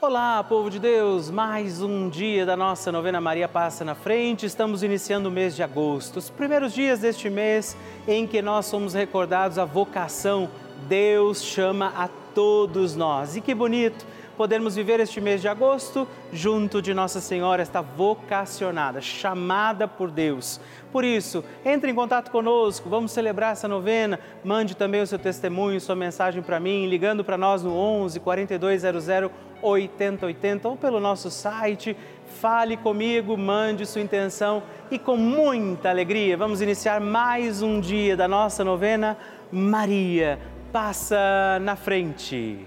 Olá, povo de Deus! Mais um dia da nossa novena Maria Passa na Frente. Estamos iniciando o mês de agosto, os primeiros dias deste mês em que nós somos recordados a vocação. Deus chama a todos nós. E que bonito! podermos viver este mês de agosto junto de Nossa Senhora, esta vocacionada, chamada por Deus. Por isso, entre em contato conosco, vamos celebrar essa novena. Mande também o seu testemunho, sua mensagem para mim, ligando para nós no 11 4200 8080 ou pelo nosso site. Fale comigo, mande sua intenção e com muita alegria vamos iniciar mais um dia da nossa novena. Maria passa na frente.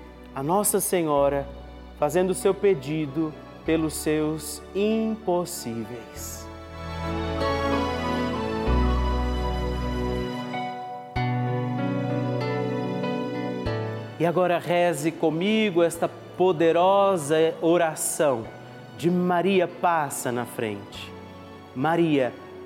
a Nossa Senhora fazendo o seu pedido pelos seus impossíveis. E agora reze comigo esta poderosa oração de Maria passa na frente. Maria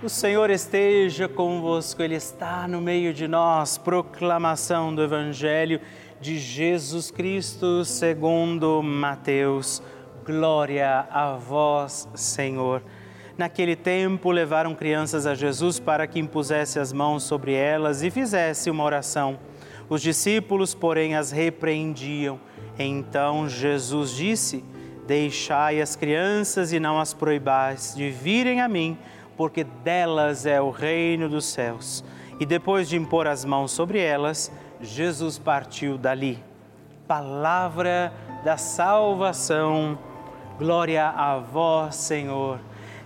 O Senhor esteja convosco, Ele está no meio de nós. Proclamação do Evangelho de Jesus Cristo segundo Mateus. Glória a vós, Senhor. Naquele tempo levaram crianças a Jesus para que impusesse as mãos sobre elas e fizesse uma oração. Os discípulos, porém, as repreendiam. Então Jesus disse: Deixai as crianças e não as proibais de virem a mim porque delas é o reino dos céus. E depois de impor as mãos sobre elas, Jesus partiu dali. Palavra da salvação, glória a vós, Senhor.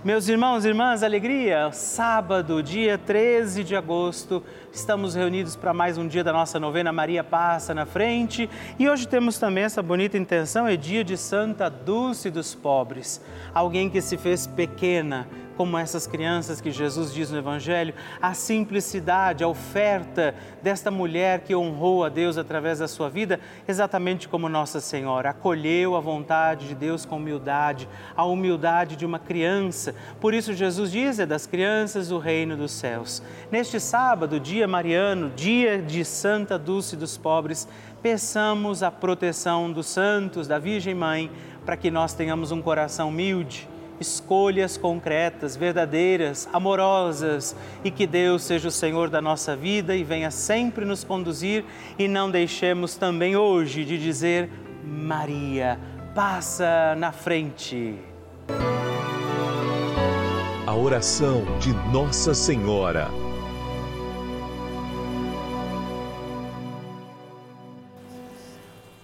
Meus irmãos e irmãs, alegria, sábado, dia 13 de agosto, estamos reunidos para mais um dia da nossa novena Maria Passa na Frente e hoje temos também essa bonita intenção, é dia de Santa Dulce dos Pobres, alguém que se fez pequena como essas crianças que Jesus diz no Evangelho, a simplicidade, a oferta desta mulher que honrou a Deus através da sua vida, exatamente como Nossa Senhora, acolheu a vontade de Deus com humildade, a humildade de uma criança. Por isso, Jesus diz: é das crianças o reino dos céus. Neste sábado, dia mariano, dia de Santa Dulce dos Pobres, peçamos a proteção dos santos, da Virgem Mãe, para que nós tenhamos um coração humilde escolhas concretas, verdadeiras, amorosas e que Deus seja o Senhor da nossa vida e venha sempre nos conduzir e não deixemos também hoje de dizer Maria, passa na frente. A oração de Nossa Senhora.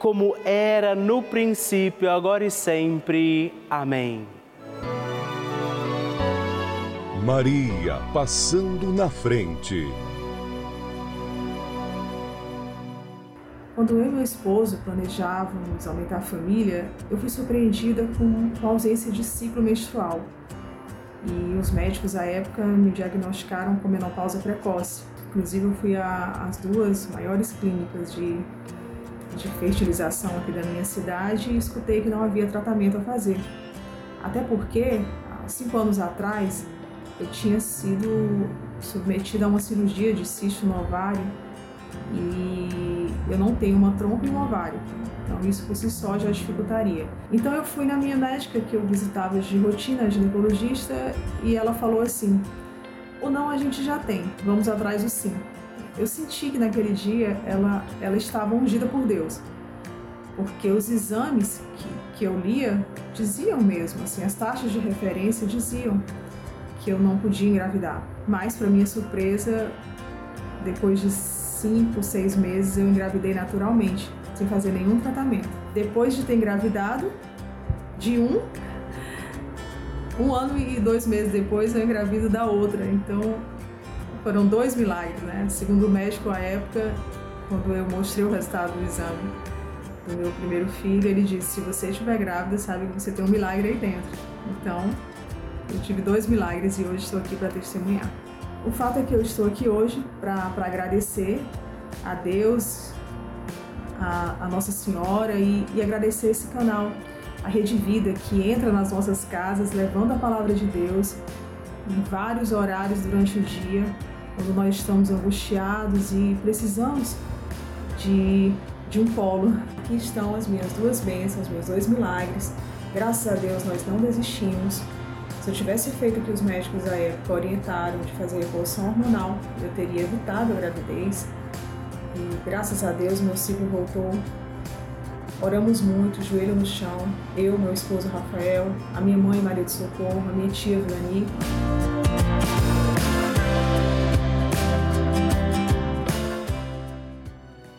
como era no princípio, agora e sempre. Amém. Maria passando na frente. Quando eu e meu esposo planejávamos aumentar a família, eu fui surpreendida com a ausência de ciclo menstrual. E os médicos à época me diagnosticaram com menopausa precoce. Inclusive, eu fui às duas maiores clínicas de, de fertilização aqui da minha cidade e escutei que não havia tratamento a fazer. Até porque, há cinco anos atrás, eu tinha sido submetida a uma cirurgia de cisto no ovário e eu não tenho uma trompa e um ovário. Então isso por si só já dificultaria. Então eu fui na minha médica que eu visitava de rotina, ginecologista, e ela falou assim: "O não a gente já tem, vamos atrás do sim". Eu senti que naquele dia ela ela estava ungida por Deus. Porque os exames que, que eu lia diziam mesmo, assim, as taxas de referência diziam que eu não podia engravidar. Mas, para minha surpresa, depois de cinco, seis meses, eu engravidei naturalmente, sem fazer nenhum tratamento. Depois de ter engravidado, de um, um ano e dois meses depois, eu engravido da outra. Então, foram dois milagres, né? Segundo o médico à época, quando eu mostrei o resultado do exame do meu primeiro filho, ele disse: se você estiver grávida, sabe que você tem um milagre aí dentro. Então, eu tive dois milagres e hoje estou aqui para testemunhar. O fato é que eu estou aqui hoje para agradecer a Deus, a, a Nossa Senhora e, e agradecer esse canal, a Rede Vida, que entra nas nossas casas levando a palavra de Deus em vários horários durante o dia, quando nós estamos angustiados e precisamos de, de um polo. Aqui estão as minhas duas bênçãos, meus dois milagres. Graças a Deus nós não desistimos. Se eu tivesse feito o que os médicos da época orientaram de fazer reposição hormonal, eu teria evitado a gravidez. E graças a Deus meu ciclo voltou. Oramos muito, joelho no chão, eu, meu esposo Rafael, a minha mãe Maria de Socorro, a minha tia Vilani.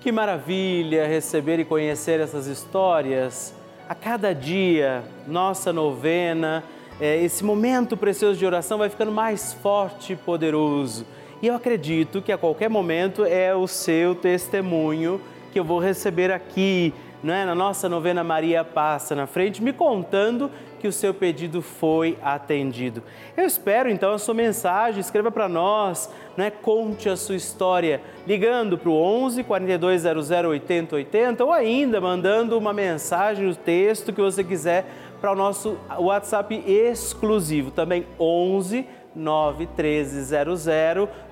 Que maravilha receber e conhecer essas histórias. A cada dia, nossa novena, é, esse momento precioso de oração vai ficando mais forte e poderoso. E eu acredito que a qualquer momento é o seu testemunho que eu vou receber aqui, é? na nossa novena Maria Passa na frente, me contando que o seu pedido foi atendido. Eu espero então a sua mensagem, escreva para nós, né? conte a sua história, ligando para o 11 4200 80 80 ou ainda mandando uma mensagem, o texto que você quiser para o nosso WhatsApp exclusivo, também 11 91300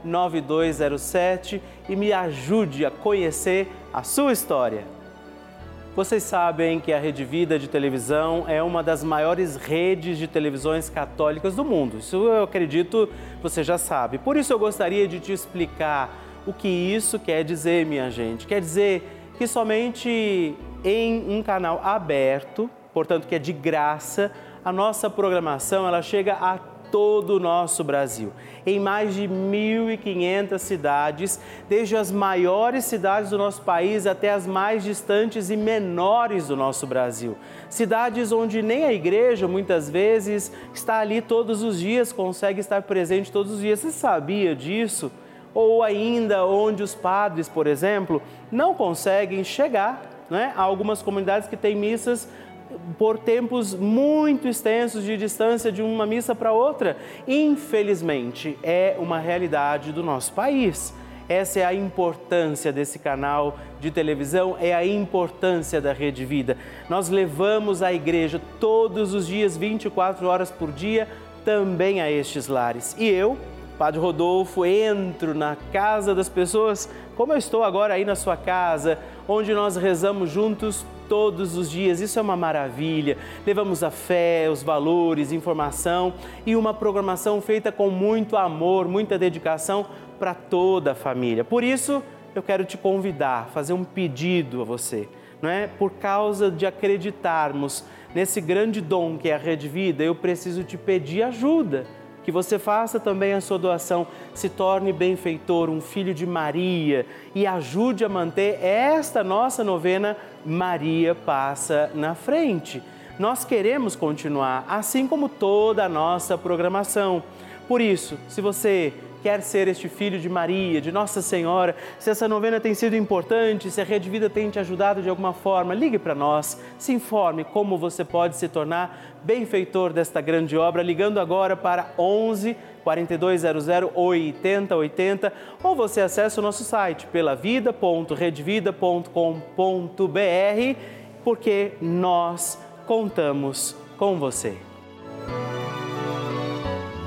9207 e me ajude a conhecer a sua história. Vocês sabem que a Rede Vida de televisão é uma das maiores redes de televisões católicas do mundo. Isso eu acredito você já sabe. Por isso eu gostaria de te explicar o que isso quer dizer, minha gente. Quer dizer que somente em um canal aberto, portanto que é de graça, a nossa programação ela chega a todo o nosso Brasil, em mais de 1.500 cidades, desde as maiores cidades do nosso país até as mais distantes e menores do nosso Brasil. Cidades onde nem a igreja muitas vezes está ali todos os dias, consegue estar presente todos os dias. Você sabia disso? Ou ainda onde os padres, por exemplo, não conseguem chegar né, algumas comunidades que têm missas por tempos muito extensos de distância de uma missa para outra. Infelizmente, é uma realidade do nosso país. Essa é a importância desse canal de televisão, é a importância da Rede Vida. Nós levamos a igreja todos os dias, 24 horas por dia, também a estes lares. E eu, Padre Rodolfo, entro na casa das pessoas, como eu estou agora aí na sua casa, onde nós rezamos juntos todos os dias. Isso é uma maravilha. Levamos a fé, os valores, informação e uma programação feita com muito amor, muita dedicação para toda a família. Por isso, eu quero te convidar, fazer um pedido a você, não é? Por causa de acreditarmos nesse grande dom que é a Rede Vida, eu preciso te pedir ajuda que você faça também a sua doação, se torne benfeitor, um filho de Maria e ajude a manter esta nossa novena Maria passa na frente. Nós queremos continuar, assim como toda a nossa programação. Por isso, se você quer ser este filho de Maria, de Nossa Senhora, se essa novena tem sido importante, se a Rede Vida tem te ajudado de alguma forma, ligue para nós, se informe como você pode se tornar benfeitor desta grande obra, ligando agora para 11 4200 8080 ou você acessa o nosso site pelavida.redvida.com.br porque nós contamos com você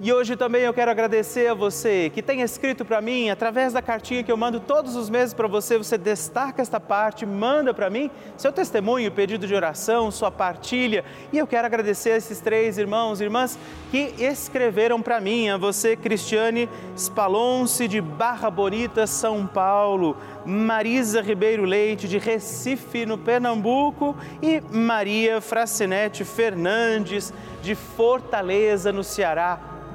E hoje também eu quero agradecer a você que tem escrito para mim, através da cartinha que eu mando todos os meses para você, você destaca esta parte, manda para mim seu testemunho, pedido de oração, sua partilha. E eu quero agradecer a esses três irmãos e irmãs que escreveram para mim, a você, Cristiane Spalonce, de Barra Bonita, São Paulo, Marisa Ribeiro Leite, de Recife, no Pernambuco, e Maria Fracinete Fernandes, de Fortaleza, no Ceará.